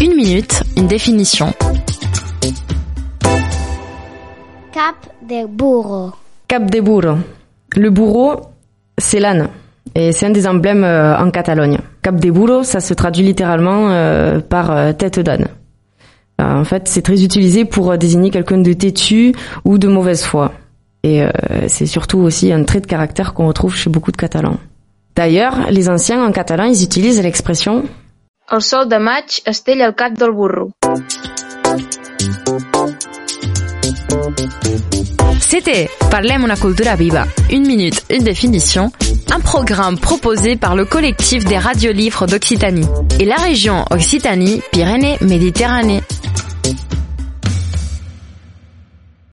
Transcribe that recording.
Une minute, une définition. Cap de burro. Cap de burro. Le bourreau, c'est l'âne. Et c'est un des emblèmes euh, en Catalogne. Cap de burro, ça se traduit littéralement euh, par euh, tête d'âne. En fait, c'est très utilisé pour désigner quelqu'un de têtu ou de mauvaise foi. Et c'est surtout aussi un trait de caractère qu'on retrouve chez beaucoup de Catalans. D'ailleurs, les anciens en catalan, ils utilisent l'expression El sol de maig estella el del burro. C'était viva, une minute, une définition, un programme proposé par le collectif des radiolivres d'Occitanie et la région Occitanie-Pyrénées-Méditerranée.